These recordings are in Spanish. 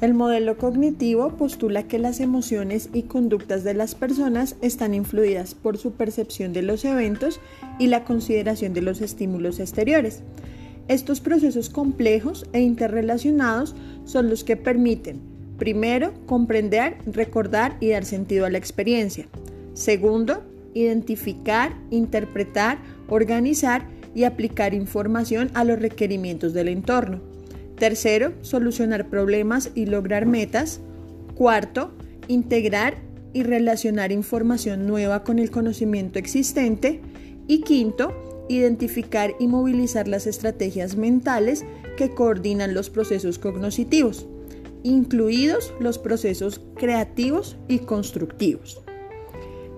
El modelo cognitivo postula que las emociones y conductas de las personas están influidas por su percepción de los eventos y la consideración de los estímulos exteriores. Estos procesos complejos e interrelacionados son los que permiten, primero, comprender, recordar y dar sentido a la experiencia. Segundo, identificar, interpretar, organizar y aplicar información a los requerimientos del entorno. Tercero, solucionar problemas y lograr metas. Cuarto, integrar y relacionar información nueva con el conocimiento existente. Y quinto, identificar y movilizar las estrategias mentales que coordinan los procesos cognitivos, incluidos los procesos creativos y constructivos.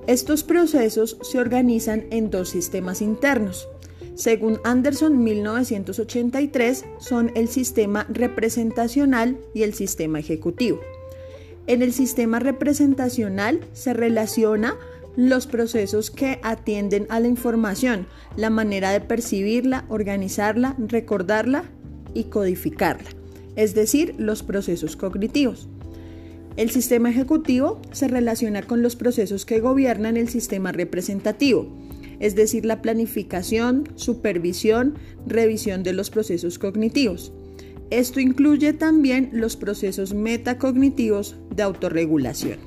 Estos procesos se organizan en dos sistemas internos, según Anderson 1983, son el sistema representacional y el sistema ejecutivo. En el sistema representacional se relaciona los procesos que atienden a la información, la manera de percibirla, organizarla, recordarla y codificarla, es decir, los procesos cognitivos. El sistema ejecutivo se relaciona con los procesos que gobiernan el sistema representativo, es decir, la planificación, supervisión, revisión de los procesos cognitivos. Esto incluye también los procesos metacognitivos de autorregulación.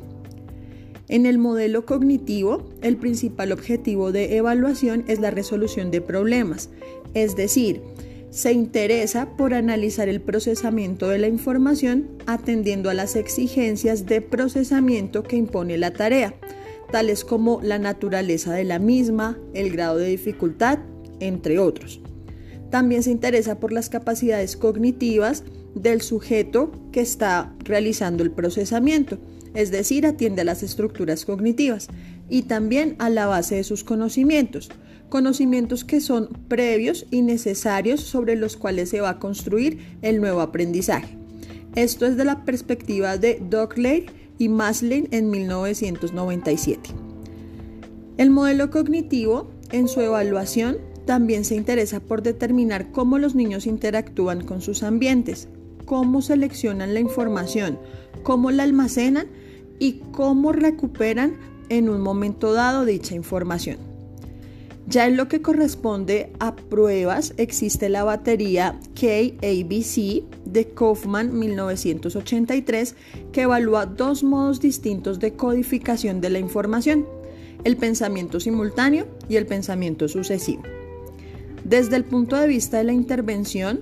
En el modelo cognitivo, el principal objetivo de evaluación es la resolución de problemas, es decir, se interesa por analizar el procesamiento de la información atendiendo a las exigencias de procesamiento que impone la tarea tales como la naturaleza de la misma, el grado de dificultad, entre otros. También se interesa por las capacidades cognitivas del sujeto que está realizando el procesamiento, es decir, atiende a las estructuras cognitivas y también a la base de sus conocimientos, conocimientos que son previos y necesarios sobre los cuales se va a construir el nuevo aprendizaje. Esto es de la perspectiva de Dockley y Maslin en 1997. El modelo cognitivo, en su evaluación, también se interesa por determinar cómo los niños interactúan con sus ambientes, cómo seleccionan la información, cómo la almacenan y cómo recuperan en un momento dado dicha información. Ya en lo que corresponde a pruebas existe la batería KABC de Kaufman 1983 que evalúa dos modos distintos de codificación de la información, el pensamiento simultáneo y el pensamiento sucesivo. Desde el punto de vista de la intervención,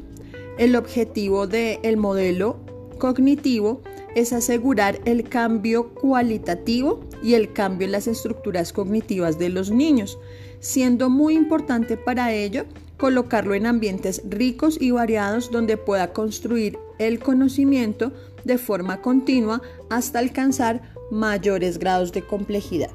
el objetivo del modelo cognitivo es asegurar el cambio cualitativo y el cambio en las estructuras cognitivas de los niños, siendo muy importante para ello colocarlo en ambientes ricos y variados donde pueda construir el conocimiento de forma continua hasta alcanzar mayores grados de complejidad.